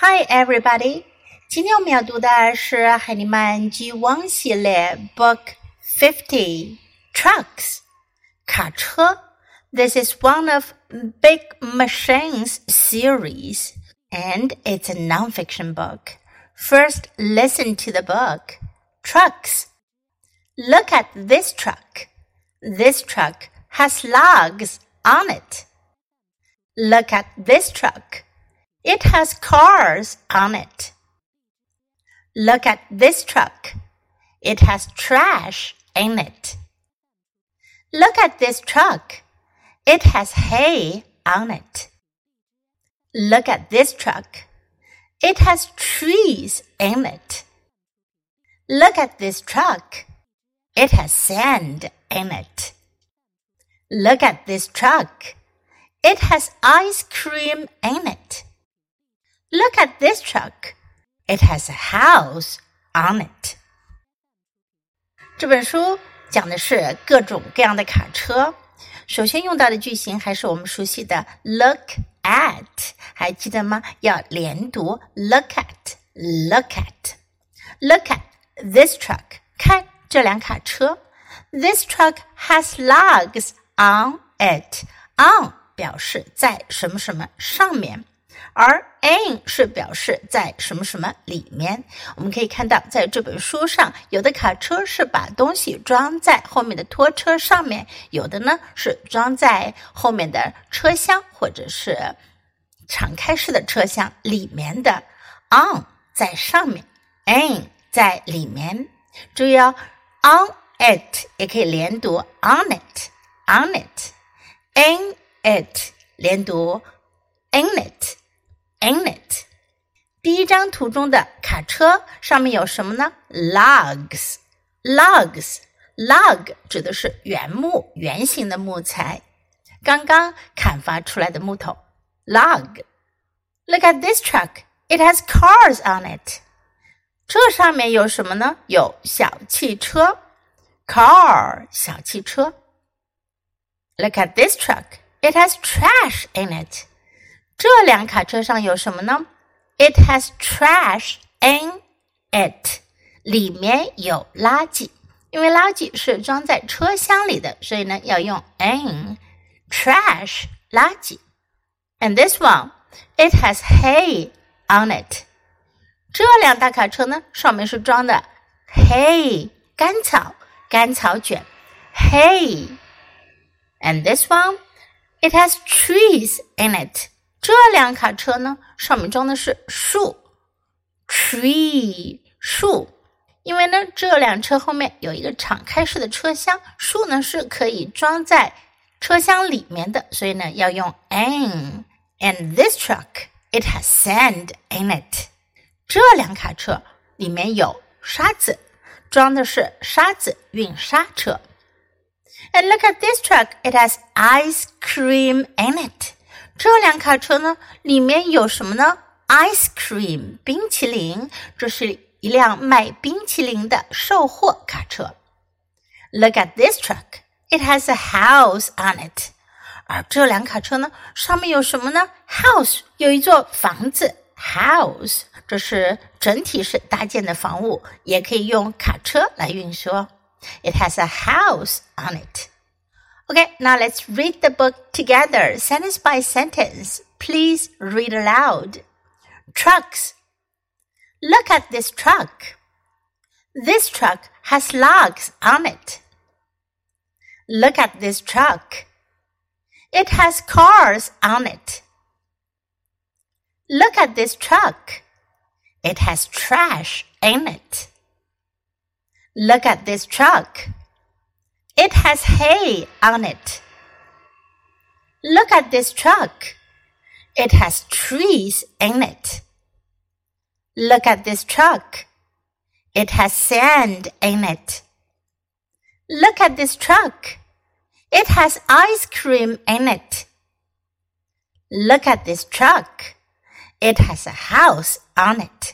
Hi, everybody！今天我们要读的是海尼曼 G One 系列 Book Fifty Trucks 卡车。This is one of Big Machines series, and it's a nonfiction book. First, listen to the book. Trucks. Look at this truck. This truck has logs on it. Look at this truck. It has cars on it. Look at this truck. It has trash in it. Look at this truck. It has hay on it. Look at this truck. It has trees in it. Look at this truck. It has sand in it. Look at this truck. It has ice cream in it. Look at this truck. It has a house on it. 这本书讲的是各种各样的卡车。首先用到的句型还是我们熟悉的 look at，还记得吗？要连读 look at，look at，look at this truck，看这辆卡车。This truck has logs on it. On 表示在什么什么上面。 而 in 是表示在什么什么里面。我们可以看到，在这本书上，有的卡车是把东西装在后面的拖车上面，有的呢是装在后面的车厢或者是敞开式的车厢里面的。on 在上面，in 在里面。注意哦，on it 也可以连读 on it，on it，in it 连读 in it。in it。第一张图中的卡车上面有什么呢？logs。logs log 指的是原木、圆形的木材，刚刚砍伐出来的木头。log。Look at this truck. It has cars on it. 这上面有什么呢？有小汽车，car 小汽车。Look at this truck. It has trash in it. 这辆卡车上有什么呢？It has trash in it，里面有垃圾。因为垃圾是装在车厢里的，所以呢要用 in trash 垃圾。And this one, it has hay on it。这辆大卡车呢，上面是装的 hay 干草，干草卷 hay。And this one, it has trees in it。这辆卡车呢，上面装的是树，tree 树。因为呢，这辆车后面有一个敞开式的车厢，树呢是可以装在车厢里面的，所以呢要用 in。And this truck, it has sand in it。这辆卡车里面有沙子，装的是沙子运沙车。And look at this truck, it has ice cream in it。 这辆卡车呢，里面有什么呢？Ice cream，冰淇淋。这是一辆卖冰淇淋的售货卡车。Look at this truck. It has a house on it. 而这辆卡车呢，上面有什么呢？House 有一座房子。House 这是整体是搭建的房屋，也可以用卡车来运输。It has a house on it. Okay, now let's read the book together, sentence by sentence. Please read aloud. Trucks. Look at this truck. This truck has logs on it. Look at this truck. It has cars on it. Look at this truck. It has trash in it. Look at this truck. It has hay on it. Look at this truck. It has trees in it. Look at this truck. It has sand in it. Look at this truck. It has ice cream in it. Look at this truck. It has a house on it.